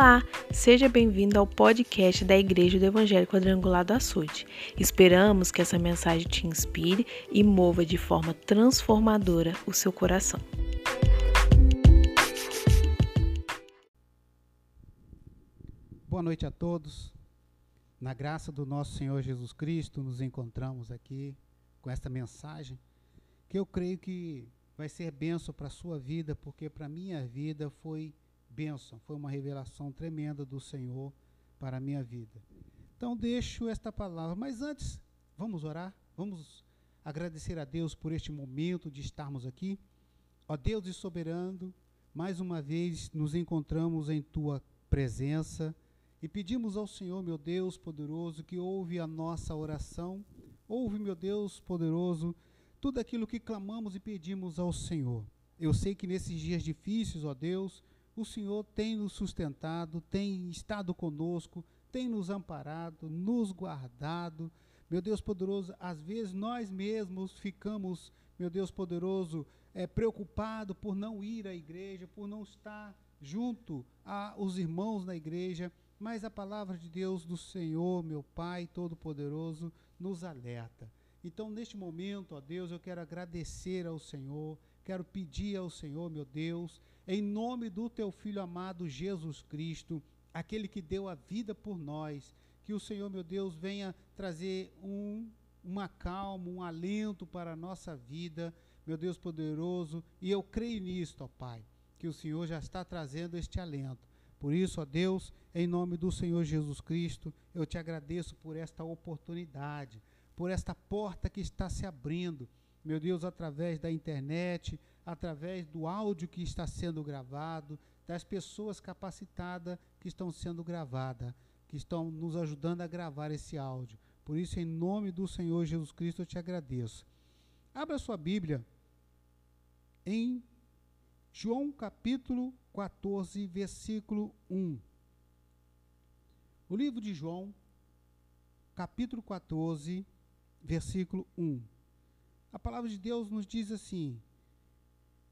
Olá, seja bem-vindo ao podcast da Igreja do Evangelho Quadrangular do Açude. Esperamos que essa mensagem te inspire e mova de forma transformadora o seu coração. Boa noite a todos. Na graça do nosso Senhor Jesus Cristo, nos encontramos aqui com esta mensagem que eu creio que vai ser benção para a sua vida, porque para a minha vida foi bênção, foi uma revelação tremenda do Senhor para a minha vida. Então, deixo esta palavra, mas antes, vamos orar, vamos agradecer a Deus por este momento de estarmos aqui. Ó Deus e soberano, mais uma vez nos encontramos em tua presença e pedimos ao Senhor, meu Deus poderoso, que ouve a nossa oração, ouve, meu Deus poderoso, tudo aquilo que clamamos e pedimos ao Senhor. Eu sei que nesses dias difíceis, ó Deus, o Senhor tem nos sustentado, tem estado conosco, tem nos amparado, nos guardado. Meu Deus poderoso, às vezes nós mesmos ficamos, meu Deus poderoso, é, preocupado por não ir à igreja, por não estar junto aos irmãos na igreja, mas a palavra de Deus do Senhor, meu Pai Todo-Poderoso, nos alerta. Então, neste momento, ó Deus, eu quero agradecer ao Senhor, quero pedir ao Senhor, meu Deus, em nome do teu filho amado Jesus Cristo, aquele que deu a vida por nós, que o Senhor, meu Deus, venha trazer um, uma calma, um alento para a nossa vida, meu Deus poderoso, e eu creio nisso, ó Pai, que o Senhor já está trazendo este alento. Por isso, ó Deus, em nome do Senhor Jesus Cristo, eu te agradeço por esta oportunidade, por esta porta que está se abrindo, meu Deus, através da internet, através do áudio que está sendo gravado, das pessoas capacitadas que estão sendo gravadas, que estão nos ajudando a gravar esse áudio. Por isso, em nome do Senhor Jesus Cristo, eu te agradeço. Abra sua Bíblia em João capítulo 14, versículo 1. O livro de João, capítulo 14, versículo 1. A palavra de Deus nos diz assim: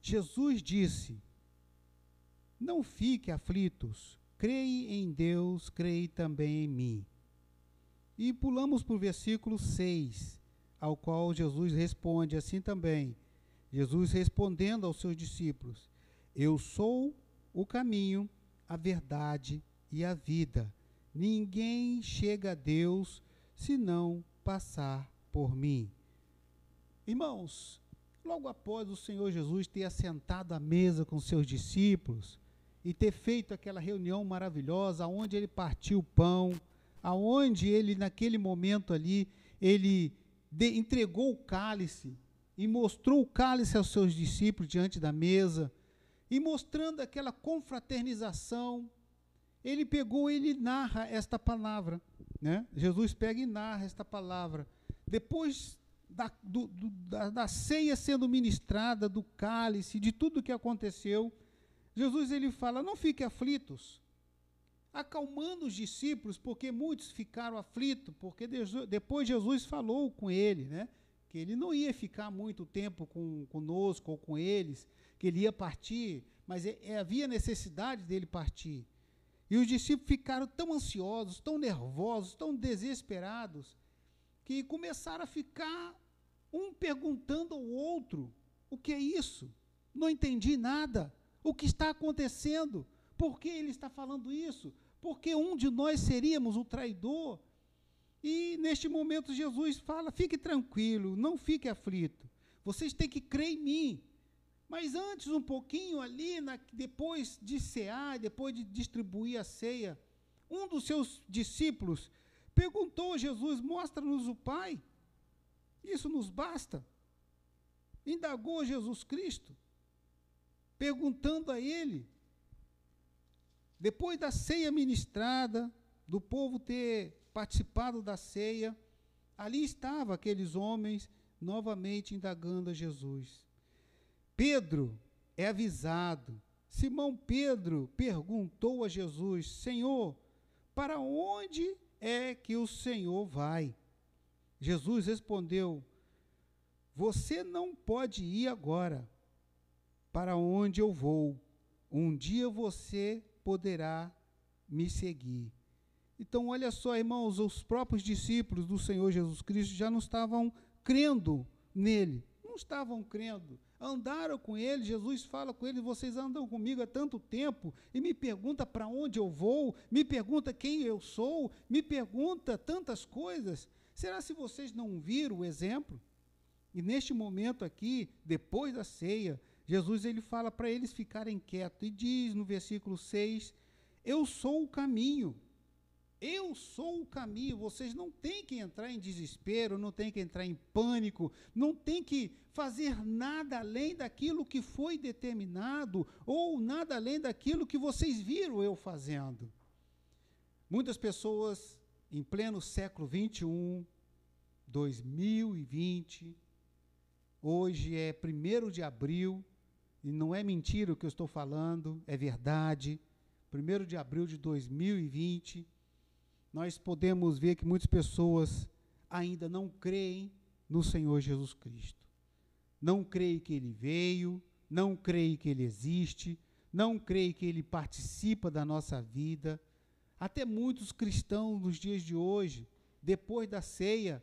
Jesus disse: Não fique aflitos, creia em Deus, creia também em mim. E pulamos para o versículo 6, ao qual Jesus responde assim também. Jesus respondendo aos seus discípulos: Eu sou o caminho, a verdade e a vida. Ninguém chega a Deus se não passar por mim. Irmãos, Logo após o Senhor Jesus ter assentado à mesa com seus discípulos e ter feito aquela reunião maravilhosa, onde ele partiu o pão, aonde ele naquele momento ali ele de, entregou o cálice e mostrou o cálice aos seus discípulos diante da mesa e mostrando aquela confraternização, ele pegou, ele narra esta palavra, né? Jesus pega e narra esta palavra. Depois da, do, do, da, da ceia sendo ministrada, do cálice, de tudo que aconteceu, Jesus ele fala: não fiquem aflitos, acalmando os discípulos, porque muitos ficaram aflitos, porque depois Jesus falou com ele, né? Que ele não ia ficar muito tempo com, conosco ou com eles, que ele ia partir, mas é, é, havia necessidade dele partir. E os discípulos ficaram tão ansiosos, tão nervosos, tão desesperados, que começaram a ficar um perguntando ao outro: o que é isso? Não entendi nada. O que está acontecendo? Por que ele está falando isso? Porque um de nós seríamos o traidor. E neste momento Jesus fala: fique tranquilo, não fique aflito. Vocês têm que crer em mim. Mas antes, um pouquinho ali, na, depois de cear, depois de distribuir a ceia, um dos seus discípulos perguntou a Jesus: Mostra-nos o Pai. Isso nos basta. Indagou Jesus Cristo, perguntando a ele, depois da ceia ministrada, do povo ter participado da ceia, ali estavam aqueles homens novamente indagando a Jesus. Pedro é avisado. Simão Pedro perguntou a Jesus: Senhor, para onde é que o Senhor vai? Jesus respondeu: Você não pode ir agora para onde eu vou. Um dia você poderá me seguir. Então, olha só, irmãos, os próprios discípulos do Senhor Jesus Cristo já não estavam crendo nele, não estavam crendo. Andaram com ele, Jesus fala com eles: vocês andam comigo há tanto tempo e me pergunta para onde eu vou, me pergunta quem eu sou, me pergunta tantas coisas. Será se vocês não viram o exemplo? E neste momento aqui, depois da ceia, Jesus ele fala para eles ficarem quietos e diz no versículo 6: Eu sou o caminho. Eu sou o caminho. Vocês não têm que entrar em desespero, não têm que entrar em pânico, não têm que fazer nada além daquilo que foi determinado ou nada além daquilo que vocês viram eu fazendo. Muitas pessoas em pleno século 21, 2020, hoje é 1 de abril, e não é mentira o que eu estou falando, é verdade. 1 de abril de 2020, nós podemos ver que muitas pessoas ainda não creem no Senhor Jesus Cristo. Não creem que ele veio, não creem que ele existe, não creem que ele participa da nossa vida. Até muitos cristãos nos dias de hoje, depois da ceia,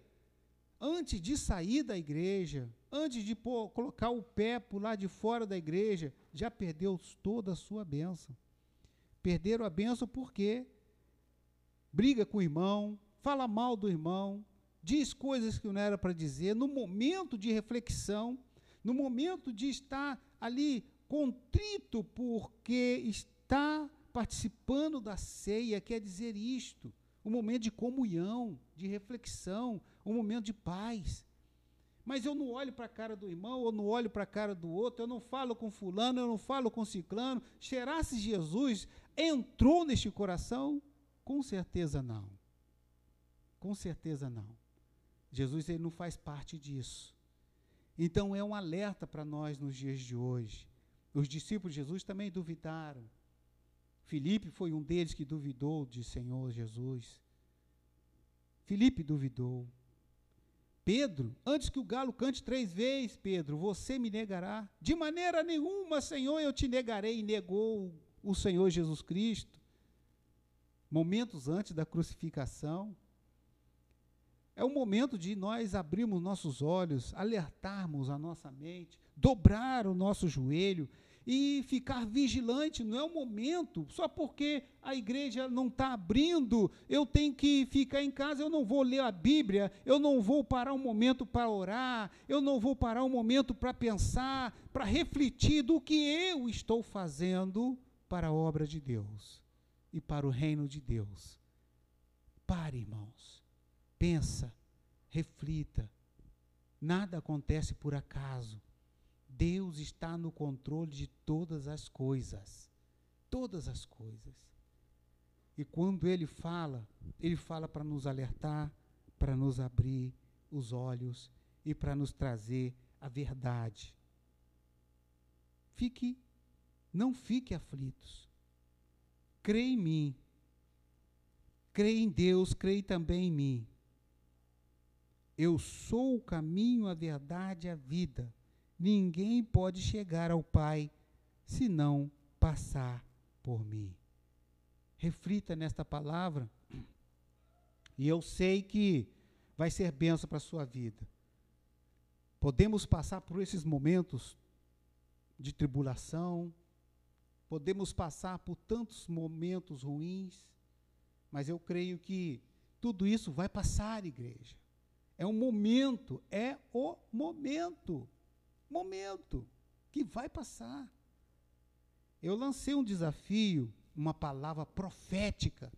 antes de sair da igreja, antes de pôr, colocar o pé por lá de fora da igreja, já perdeu toda a sua bênção. Perderam a bênção porque briga com o irmão, fala mal do irmão, diz coisas que não era para dizer, no momento de reflexão, no momento de estar ali contrito porque está participando da ceia, quer dizer isto, um momento de comunhão, de reflexão, um momento de paz. Mas eu não olho para a cara do irmão, eu não olho para a cara do outro, eu não falo com fulano, eu não falo com ciclano. Será se Jesus entrou neste coração? Com certeza não. Com certeza não. Jesus ele não faz parte disso. Então é um alerta para nós nos dias de hoje. Os discípulos de Jesus também duvidaram. Filipe foi um deles que duvidou de Senhor Jesus. Filipe duvidou. Pedro, antes que o galo cante três vezes, Pedro, você me negará. De maneira nenhuma, Senhor, eu te negarei. E negou o Senhor Jesus Cristo. Momentos antes da crucificação. É o momento de nós abrirmos nossos olhos, alertarmos a nossa mente, dobrar o nosso joelho e ficar vigilante. Não é o momento, só porque a igreja não está abrindo, eu tenho que ficar em casa, eu não vou ler a Bíblia, eu não vou parar um momento para orar, eu não vou parar um momento para pensar, para refletir do que eu estou fazendo para a obra de Deus e para o reino de Deus. Pare, irmãos. Pensa, reflita. Nada acontece por acaso. Deus está no controle de todas as coisas. Todas as coisas. E quando Ele fala, Ele fala para nos alertar, para nos abrir os olhos e para nos trazer a verdade. Fique, não fique aflitos. Creia em mim. Creia em Deus, creia também em mim. Eu sou o caminho, a verdade e a vida. Ninguém pode chegar ao Pai se não passar por mim. Reflita nesta palavra e eu sei que vai ser benção para a sua vida. Podemos passar por esses momentos de tribulação, podemos passar por tantos momentos ruins, mas eu creio que tudo isso vai passar, igreja. É um momento, é o momento momento que vai passar. Eu lancei um desafio, uma palavra profética,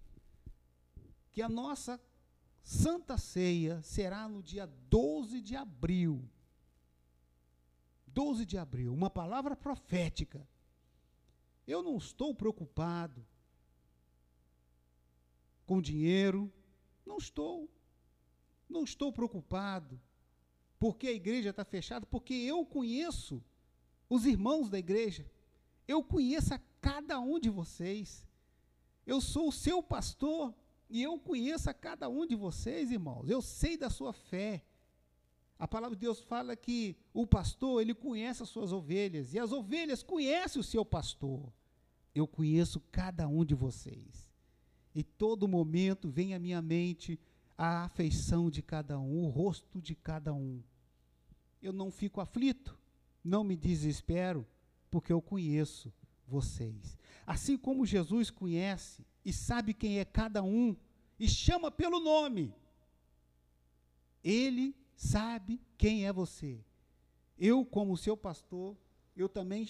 que a nossa Santa Ceia será no dia 12 de abril. 12 de abril, uma palavra profética. Eu não estou preocupado com dinheiro, não estou. Não estou preocupado porque a igreja está fechada, porque eu conheço os irmãos da igreja, eu conheço a cada um de vocês, eu sou o seu pastor e eu conheço a cada um de vocês, irmãos, eu sei da sua fé. A palavra de Deus fala que o pastor, ele conhece as suas ovelhas, e as ovelhas conhecem o seu pastor. Eu conheço cada um de vocês. E todo momento vem à minha mente a afeição de cada um, o rosto de cada um. Eu não fico aflito, não me desespero, porque eu conheço vocês. Assim como Jesus conhece e sabe quem é cada um e chama pelo nome, ele sabe quem é você. Eu, como seu pastor, eu também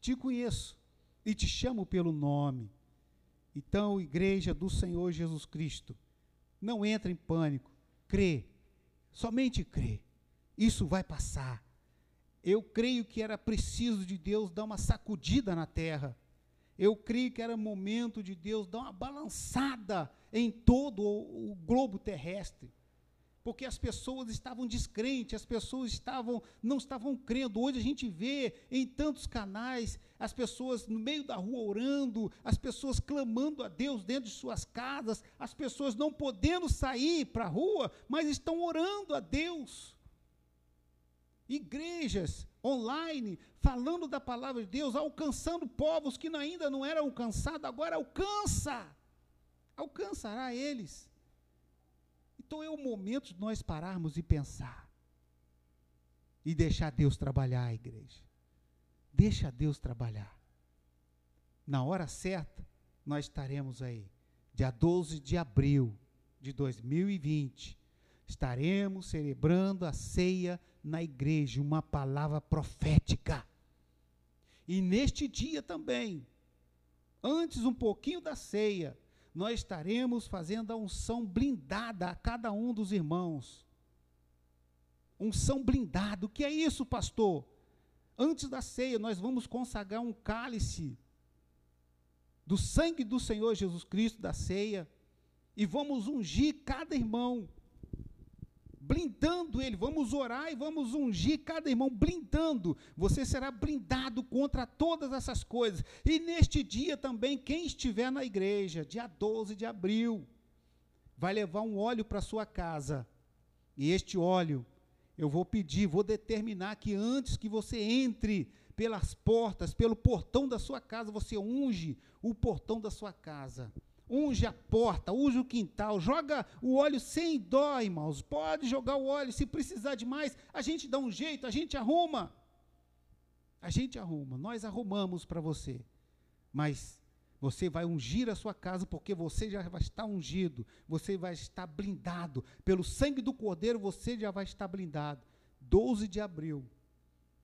te conheço e te chamo pelo nome. Então, igreja do Senhor Jesus Cristo, não entra em pânico, crê, somente crê. Isso vai passar. Eu creio que era preciso de Deus dar uma sacudida na terra. Eu creio que era momento de Deus dar uma balançada em todo o globo terrestre porque as pessoas estavam descrentes, as pessoas estavam não estavam crendo. Hoje a gente vê em tantos canais as pessoas no meio da rua orando, as pessoas clamando a Deus dentro de suas casas, as pessoas não podendo sair para a rua, mas estão orando a Deus. Igrejas online falando da palavra de Deus, alcançando povos que ainda não eram alcançados, agora alcança. Alcançará eles. Então é o momento de nós pararmos e pensar. E deixar Deus trabalhar a igreja. Deixa Deus trabalhar. Na hora certa, nós estaremos aí. Dia 12 de abril de 2020, estaremos celebrando a ceia na igreja, uma palavra profética. E neste dia também, antes um pouquinho da ceia, nós estaremos fazendo a unção blindada a cada um dos irmãos. Unção blindada. O que é isso, pastor? Antes da ceia, nós vamos consagrar um cálice do sangue do Senhor Jesus Cristo da ceia e vamos ungir cada irmão blindando ele. Vamos orar e vamos ungir cada irmão, blindando. Você será blindado contra todas essas coisas. E neste dia também, quem estiver na igreja, dia 12 de abril, vai levar um óleo para sua casa. E este óleo, eu vou pedir, vou determinar que antes que você entre pelas portas, pelo portão da sua casa, você unge o portão da sua casa unge a porta, unge o quintal, joga o óleo sem dó, irmãos. Pode jogar o óleo, se precisar de mais, a gente dá um jeito, a gente arruma. A gente arruma, nós arrumamos para você. Mas você vai ungir a sua casa porque você já vai estar ungido, você vai estar blindado. Pelo sangue do Cordeiro você já vai estar blindado. 12 de abril,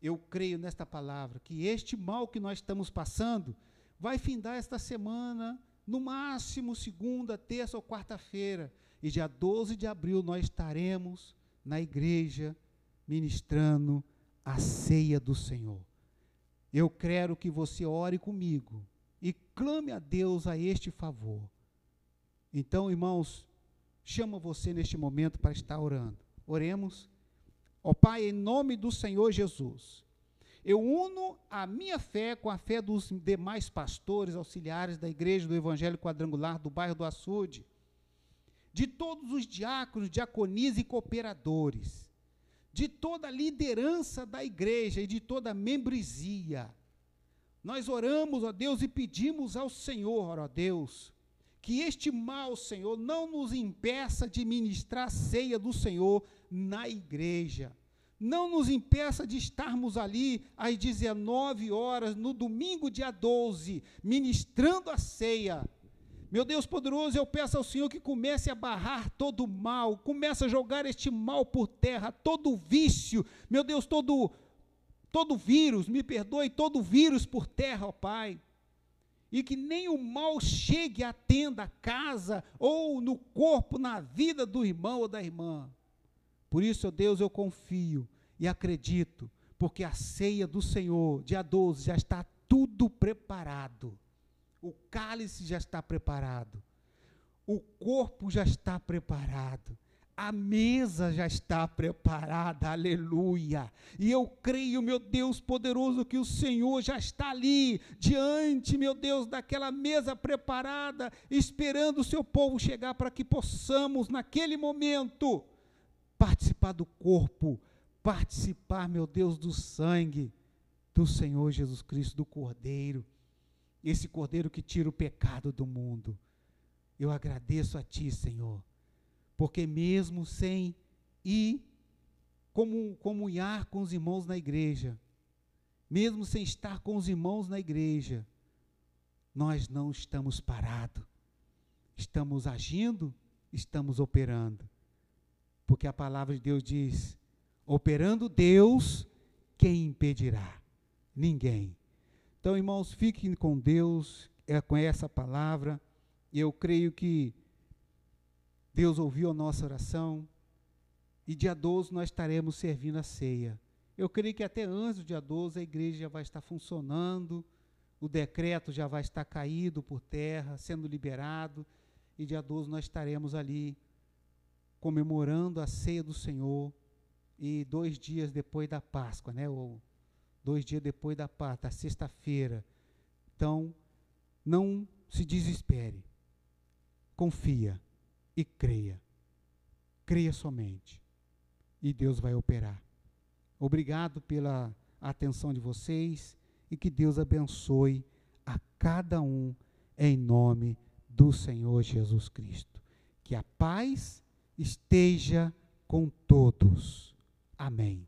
eu creio nesta palavra, que este mal que nós estamos passando vai findar esta semana, no máximo segunda, terça ou quarta-feira. E dia 12 de abril nós estaremos na igreja ministrando a ceia do Senhor. Eu quero que você ore comigo e clame a Deus a este favor. Então, irmãos, chama você neste momento para estar orando. Oremos. Ó Pai, em nome do Senhor Jesus, eu uno a minha fé com a fé dos demais pastores auxiliares da Igreja do Evangelho Quadrangular do bairro do Açude, de todos os diáconos, diaconis e cooperadores, de toda a liderança da igreja e de toda a membresia. Nós oramos, ó Deus, e pedimos ao Senhor, ó Deus, que este mal, Senhor, não nos impeça de ministrar a ceia do Senhor na igreja não nos impeça de estarmos ali às 19 horas, no domingo, dia 12, ministrando a ceia. Meu Deus poderoso, eu peço ao Senhor que comece a barrar todo o mal, comece a jogar este mal por terra, todo vício, meu Deus, todo, todo vírus, me perdoe, todo vírus por terra, ó Pai. E que nem o mal chegue à tenda, à casa, ou no corpo, na vida do irmão ou da irmã. Por isso, ó Deus, eu confio e acredito, porque a ceia do Senhor, dia 12, já está tudo preparado. O cálice já está preparado. O corpo já está preparado. A mesa já está preparada, aleluia. E eu creio, meu Deus poderoso, que o Senhor já está ali, diante, meu Deus, daquela mesa preparada, esperando o seu povo chegar para que possamos, naquele momento, participar do corpo, participar, meu Deus, do sangue do Senhor Jesus Cristo, do Cordeiro, esse Cordeiro que tira o pecado do mundo. eu agradeço a Ti, Senhor, porque mesmo sem ir comunhar com os irmãos na igreja, mesmo sem estar com os irmãos na igreja, nós não estamos parados. Estamos agindo, estamos operando. Porque a palavra de Deus diz: operando Deus, quem impedirá? Ninguém. Então, irmãos, fiquem com Deus, é, com essa palavra. Eu creio que Deus ouviu a nossa oração. E dia 12 nós estaremos servindo a ceia. Eu creio que até antes do dia 12 a igreja já vai estar funcionando, o decreto já vai estar caído por terra, sendo liberado, e dia 12 nós estaremos ali comemorando a ceia do Senhor, e dois dias depois da Páscoa, né? Ou dois dias depois da Páscoa, sexta-feira. Então, não se desespere. Confia e creia. Creia somente. E Deus vai operar. Obrigado pela atenção de vocês e que Deus abençoe a cada um em nome do Senhor Jesus Cristo. Que a paz esteja com todos. Amém.